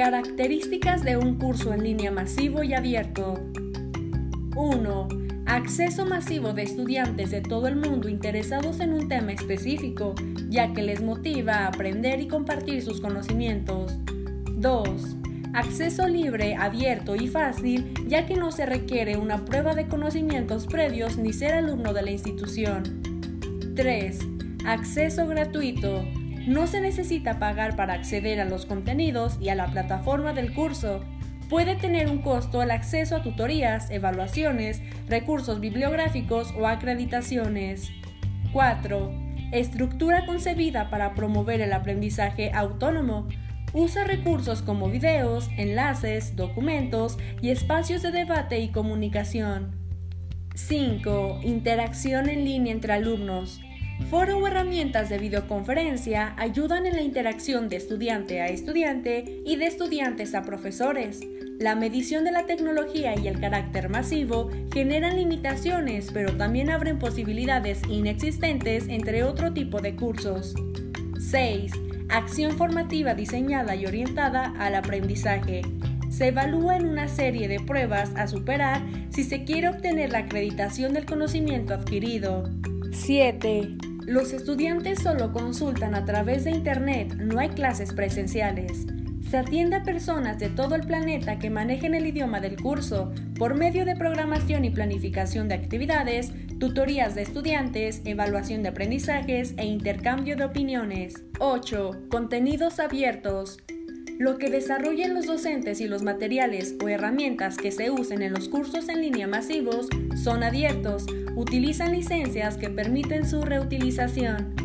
Características de un curso en línea masivo y abierto. 1. Acceso masivo de estudiantes de todo el mundo interesados en un tema específico, ya que les motiva a aprender y compartir sus conocimientos. 2. Acceso libre, abierto y fácil, ya que no se requiere una prueba de conocimientos previos ni ser alumno de la institución. 3. Acceso gratuito. No se necesita pagar para acceder a los contenidos y a la plataforma del curso. Puede tener un costo el acceso a tutorías, evaluaciones, recursos bibliográficos o acreditaciones. 4. Estructura concebida para promover el aprendizaje autónomo. Usa recursos como videos, enlaces, documentos y espacios de debate y comunicación. 5. Interacción en línea entre alumnos. Foro o herramientas de videoconferencia ayudan en la interacción de estudiante a estudiante y de estudiantes a profesores. La medición de la tecnología y el carácter masivo generan limitaciones, pero también abren posibilidades inexistentes entre otro tipo de cursos. 6. Acción formativa diseñada y orientada al aprendizaje. Se evalúa en una serie de pruebas a superar si se quiere obtener la acreditación del conocimiento adquirido. 7. Los estudiantes solo consultan a través de Internet, no hay clases presenciales. Se atiende a personas de todo el planeta que manejen el idioma del curso por medio de programación y planificación de actividades, tutorías de estudiantes, evaluación de aprendizajes e intercambio de opiniones. 8. Contenidos abiertos. Lo que desarrollen los docentes y los materiales o herramientas que se usen en los cursos en línea masivos son abiertos, utilizan licencias que permiten su reutilización.